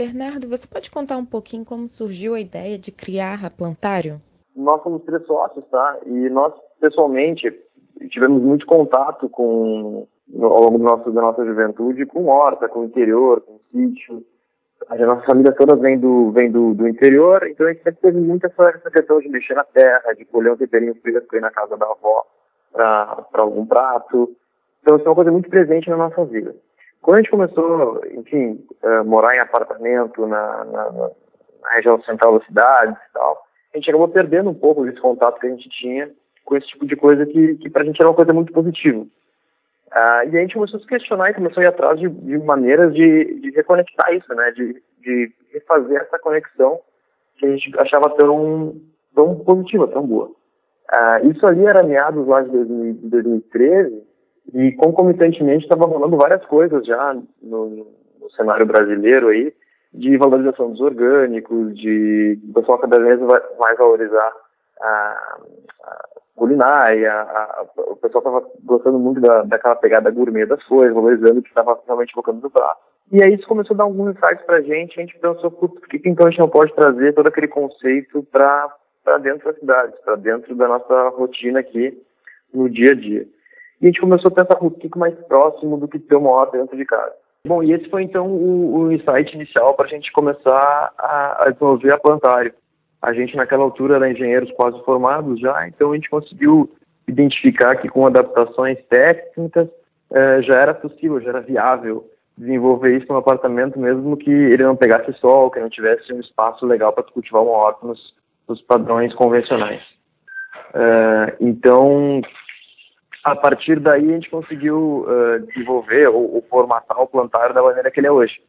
Bernardo, você pode contar um pouquinho como surgiu a ideia de criar a Plantário? Nós somos três sócios, tá? E nós, pessoalmente, tivemos muito contato com, ao longo nosso, da nossa juventude com horta, com interior, com sítio. A nossa família toda vem do, vem do, do interior, então a gente sempre teve muito essa, questão de mexer na terra, de colher um temperinho fresco na casa da avó para algum prato. Então isso é uma coisa muito presente na nossa vida. Quando a gente começou, enfim, uh, morar em apartamento na, na, na, região central da cidade e tal, a gente acabou perdendo um pouco desse contato que a gente tinha com esse tipo de coisa que, que a gente era uma coisa muito positiva. Uh, e a gente começou a se questionar e começou a ir atrás de, de maneiras de, de, reconectar isso, né? De, de refazer essa conexão que a gente achava tão, tão positiva, tão boa. Uh, isso ali era meados lá de 2013 e concomitantemente estava rolando várias coisas já no, no, cenário brasileiro aí de valorização dos orgânicos, de o pessoal cada vez mais valorizar a, a culinária, a, a, o pessoal estava gostando muito da, daquela pegada gourmet das coisas, valorizando que estava realmente colocando no prato. E aí isso começou a dar alguns insights para a gente, a gente pensou, por que então a gente não pode trazer todo aquele conceito para dentro da cidade, para dentro da nossa rotina aqui no dia a dia. E a gente começou a pensar um pouco mais próximo do que ter uma horta dentro de casa. Bom, e esse foi então o, o insight inicial para a gente começar a, a desenvolver a plantário. A gente naquela altura era engenheiros quase formados já, então a gente conseguiu identificar que com adaptações técnicas eh, já era possível, já era viável desenvolver isso no apartamento mesmo que ele não pegasse sol, que não tivesse um espaço legal para cultivar uma horta nos, nos padrões convencionais. Uh, então, a partir daí a gente conseguiu uh, desenvolver ou, ou, formatar o plantário da maneira que ele é hoje.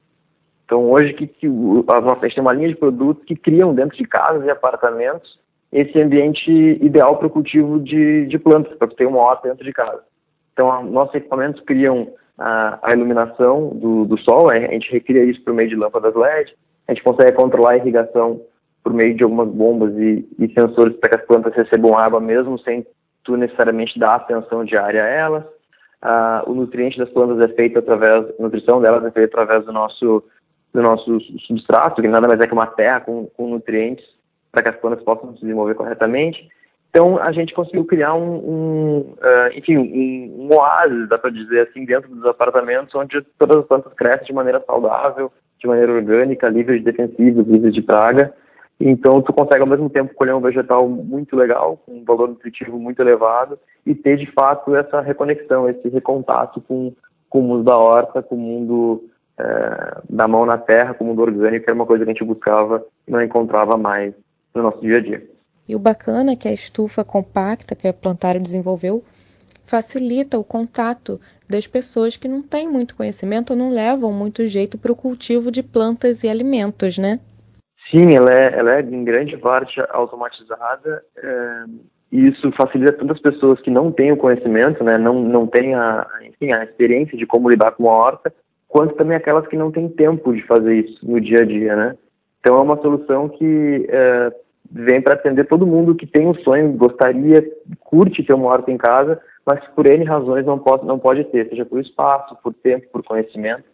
Então hoje que, que a, nossa, a gente tem uma linha de produtos que criam dentro de casas e apartamentos esse ambiente ideal para o cultivo de, de plantas, para ter uma horta dentro de casa. Então nossos equipamentos criam a, a iluminação do, do sol, a gente recria isso por meio de lâmpadas LED, a gente consegue controlar a irrigação por meio de algumas bombas e, e sensores para que as plantas recebam água mesmo sem tu necessariamente dá atenção diária a elas. Ah, o nutriente das plantas é feito através, a nutrição delas é feita através do nosso, do nosso substrato, que nada mais é que uma terra com, com nutrientes para que as plantas possam se desenvolver corretamente. Então, a gente conseguiu criar um, um uh, enfim, um, um, oásis, dá para dizer assim, dentro dos apartamentos, onde todas as plantas crescem de maneira saudável, de maneira orgânica, livre de defensivos, livre de praga, então, tu consegue ao mesmo tempo colher um vegetal muito legal, com um valor nutritivo muito elevado, e ter de fato essa reconexão, esse recontato com, com o mundo da horta, com o mundo é, da mão na terra, com o mundo orgânico, que era uma coisa que a gente buscava e não encontrava mais no nosso dia a dia. E o bacana é que a estufa compacta que a Plantário desenvolveu facilita o contato das pessoas que não têm muito conhecimento ou não levam muito jeito para o cultivo de plantas e alimentos, né? Sim, ela é, ela é em grande parte automatizada é, e isso facilita tantas pessoas que não têm o conhecimento, né, não, não têm a, enfim, a experiência de como lidar com a horta, quanto também aquelas que não têm tempo de fazer isso no dia a dia, né. Então é uma solução que é, vem para atender todo mundo que tem um sonho, gostaria, curte ter uma horta em casa, mas por N razões não pode, não pode ter, seja por espaço, por tempo, por conhecimento.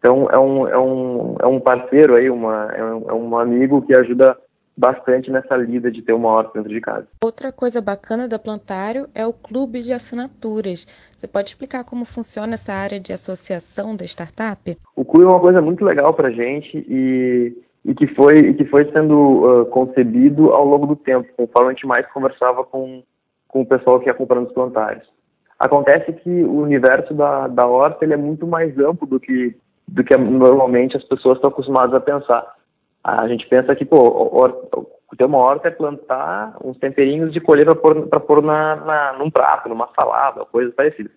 Então é um, é um, é um parceiro aí, uma, é, um, é um amigo que ajuda bastante nessa lida de ter uma horta dentro de casa. Outra coisa bacana da Plantário é o clube de assinaturas. Você pode explicar como funciona essa área de associação da startup? O clube é uma coisa muito legal para a gente e, e, que foi, e que foi sendo uh, concebido ao longo do tempo, conforme a gente mais conversava com, com o pessoal que ia comprando os plantários. Acontece que o universo da, da horta ele é muito mais amplo do que do que normalmente as pessoas estão acostumadas a pensar. A gente pensa que, pô, ter uma horta é plantar uns temperinhos de colher para pôr, pôr na, na, num prato, numa salada, coisas parecidas.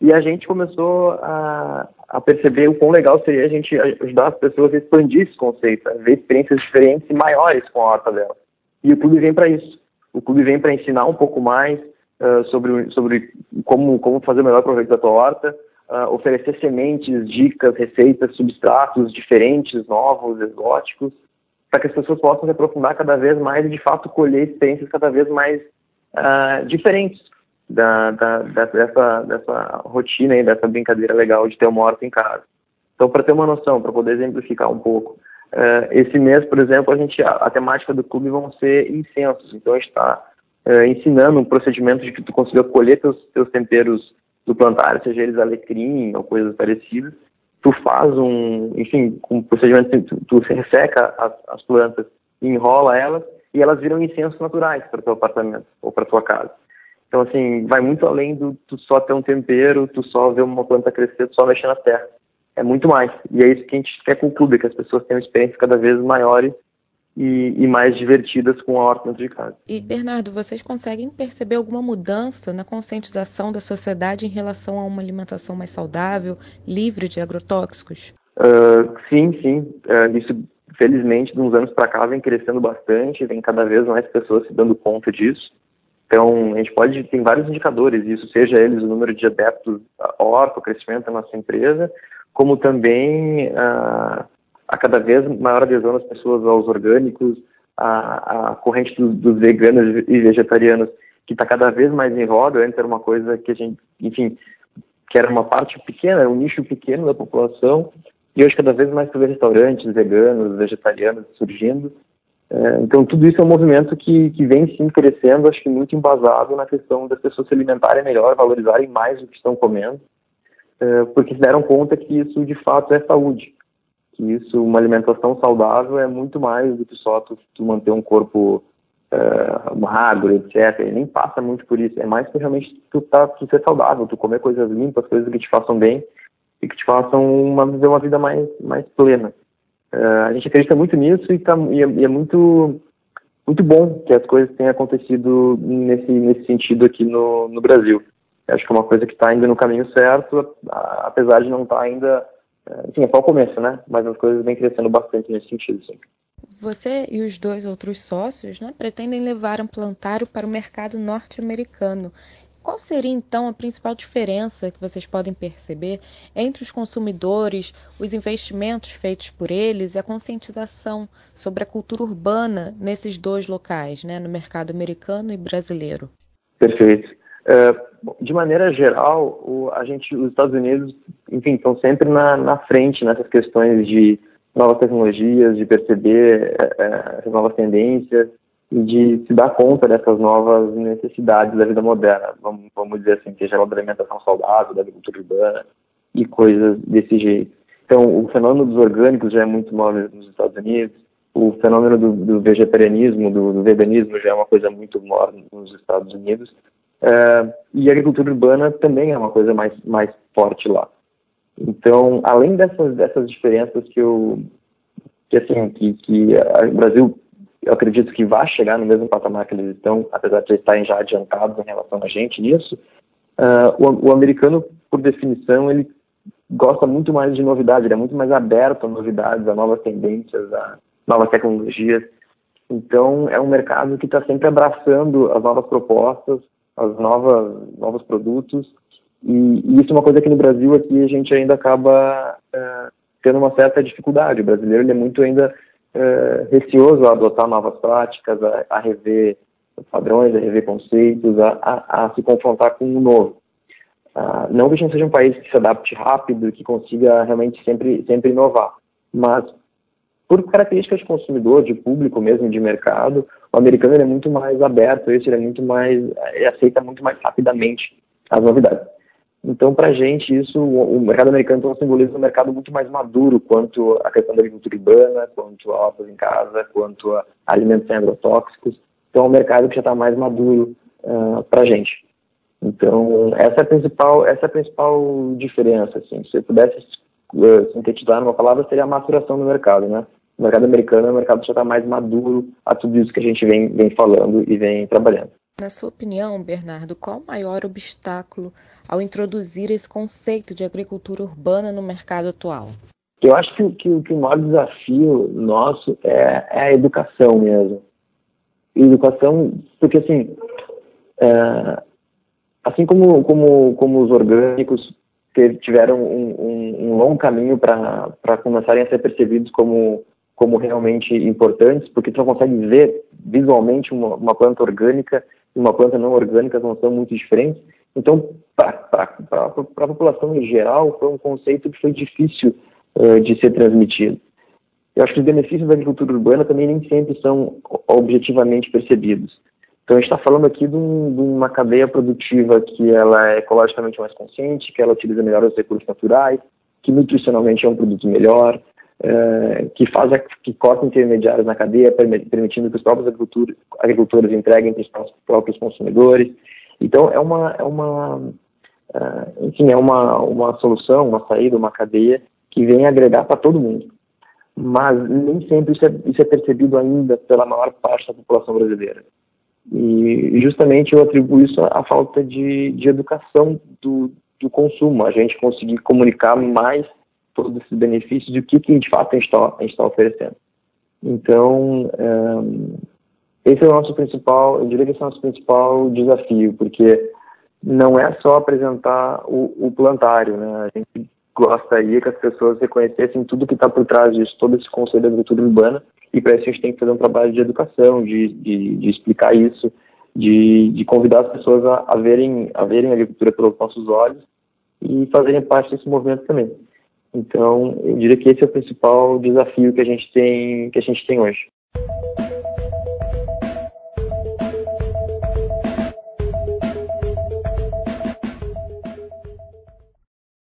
E a gente começou a, a perceber o quão legal seria a gente ajudar as pessoas a expandir esse conceito, a ver experiências diferentes e maiores com a horta dela. E o clube vem para isso. O clube vem para ensinar um pouco mais uh, sobre, sobre como, como fazer o melhor proveito da tua horta, uh, oferecer sementes, dicas, receitas, substratos diferentes, novos, exóticos, para que as pessoas possam se aprofundar cada vez mais e, de fato, colher experiências cada vez mais uh, diferentes da, da, dessa, dessa rotina e dessa brincadeira legal de ter uma horta em casa. Então, para ter uma noção, para poder exemplificar um pouco, Uh, esse mês, por exemplo, a gente a, a, temática do clube vão ser incensos. Então a gente está uh, ensinando um procedimento de que tu consiga colher teus, teus temperos do plantário, seja eles alecrim ou coisas parecidas. Tu faz um, enfim, um procedimento, tu, tu resseca as, as plantas, enrola elas e elas viram incensos naturais para teu apartamento ou para tua casa. Então assim, vai muito além do tu só ter um tempero, tu só ver uma planta crescer, tu só mexer na terra é muito mais. E é isso que a gente quer com o clube, que as pessoas tenham experiências cada vez maiores e, e, mais divertidas com a horta de casa. E Bernardo, vocês conseguem perceber alguma mudança na conscientização da sociedade em relação a uma alimentação mais saudável, livre de agrotóxicos? Uh, sim, sim. Uh, isso, felizmente, de uns anos para cá vem crescendo bastante, vem cada vez mais pessoas se dando conta disso. Então, a gente pode, tem vários indicadores, isso seja eles o número de adeptos à horta, o crescimento da nossa empresa, como também uh, a cada vez maior adesão das pessoas aos orgânicos, a, a corrente dos, dos, veganos e vegetarianos que está cada vez mais em roda, antes era uma coisa que a gente, enfim, que era uma parte pequena, um nicho pequeno da população, e hoje cada vez mais vê restaurantes veganos, vegetarianos surgindo. É, então tudo isso é um movimento que, que vem sim crescendo, acho que muito embasado na questão das pessoas se alimentarem melhor, valorizarem mais o que estão comendo, é, porque se deram conta que isso de fato é saúde, que isso, uma alimentação saudável é muito mais do que só tu, tu manter um corpo uh, magro, etc. E nem passa muito por isso, é mais que realmente tu, tá, tu ser saudável, tu comer coisas limpas, coisas que te façam bem e que te façam uma, viver uma vida mais, mais plena. Uh, a gente acredita muito nisso e, tá, e, é, e é muito muito bom que as coisas tenham acontecido nesse, nesse sentido aqui no, no Brasil. Acho que é uma coisa que está indo no caminho certo, apesar de não estar tá ainda. Enfim, é só o começo, né? Mas as coisas vêm crescendo bastante nesse sentido, sim. Você e os dois outros sócios né, pretendem levar um plantário para o mercado norte-americano. Qual seria então a principal diferença que vocês podem perceber entre os consumidores, os investimentos feitos por eles e a conscientização sobre a cultura urbana nesses dois locais, né, no mercado americano e brasileiro? Perfeito. É, de maneira geral, o, a gente, os Estados Unidos, enfim, estão sempre na, na frente nessas questões de novas tecnologias, de perceber é, é novas tendências e de se dar conta dessas novas necessidades da vida moderna, vamos, vamos dizer assim, seja ela da alimentação saudável, da agricultura urbana e coisas desse jeito. Então, o fenômeno dos orgânicos já é muito maior nos Estados Unidos, o fenômeno do, do vegetarianismo, do, do, veganismo já é uma coisa muito maior nos Estados Unidos, Uh, e a agricultura urbana também é uma coisa mais, mais forte lá. Então, além dessas, dessas diferenças que eu, que assim, que, que o Brasil, eu acredito que vai chegar no mesmo patamar que eles estão, apesar de estarem já adiantados em relação a gente nisso, uh, o, o americano, por definição, ele gosta muito mais de novidade, ele é muito mais aberto a novidades, a novas tendências, a novas tecnologias. Então, é um mercado que está sempre abraçando as novas propostas, as novas novos produtos e, e, isso é uma coisa que no Brasil aqui a gente ainda acaba é, tendo uma certa dificuldade. O brasileiro ele é muito ainda é, receoso a adotar novas práticas, a, a, rever padrões, a rever conceitos, a, a, a se confrontar com o novo. Ah, não que a gente seja um país que se adapte rápido e que consiga realmente sempre sempre inovar, mas por características de consumidor, de público mesmo, de mercado, o americano é muito mais aberto, esse ele é muito mais, ele aceita muito mais rapidamente as novidades. Então, para a gente, isso, o mercado americano então, simboliza um mercado muito mais maduro quanto à questão da agricultura urbana, quanto a hortas em casa, quanto a alimentos sem agrotóxicos. Então, é um mercado que já está mais maduro uh, ah, para a gente. Então, essa é a principal, essa é a principal diferença. Assim. Se eu pudesse uh, sintetizar numa palavra, seria a maturação do mercado, né? O mercado americano é um mercado que já está mais maduro a tudo isso que a gente vem, vem falando e vem trabalhando. Na sua opinião, Bernardo, qual o maior obstáculo ao introduzir esse conceito de agricultura urbana no mercado atual? Eu acho que, que, que o maior desafio nosso é, é a educação mesmo. educação, porque assim, é, assim como, como, como os orgânicos tiveram um, um, um longo caminho para começarem a ser percebidos como como realmente importantes, porque tu não consegue ver visualmente uma, uma planta orgânica e uma planta não orgânica não são muito diferentes. Então, para a população em geral, foi um conceito que foi difícil uh, de ser transmitido. eu acho que os benefícios da agricultura urbana também nem sempre são objetivamente percebidos. Então a gente está falando aqui de, um, de, uma cadeia produtiva que ela é ecologicamente mais consciente, que ela utiliza melhor os recursos naturais, que nutricionalmente é um produto melhor, é, que faz que corta intermediários na cadeia, permitindo que os próprios agricultores, agricultores entreguem para os próprios consumidores. Então é uma, é uma uh, enfim, é uma, uma solução, uma saída, uma cadeia que vem agregar para todo mundo mas nem sempre isso é, isso é percebido ainda pela maior parte da população brasileira. E justamente eu atribuo isso à falta de, de educação do, do consumo, a gente conseguir comunicar mais todos esses benefícios e o que, que de fato a gente está tá oferecendo. Então, um, esse é o nosso principal, eu diria que esse é o nosso principal desafio, porque não é só apresentar o, o plantário, né? A gente gostaria que as pessoas reconhecessem tudo que está por trás disso, todo esse conceito da agricultura urbana, e para isso a gente tem que fazer um trabalho de educação, de, de, de explicar isso, de, de, convidar as pessoas a, a, verem, a verem a agricultura pelos nossos olhos e fazerem parte desse movimento também. Então, eu diria que esse é o principal desafio que a gente tem, que a gente tem hoje.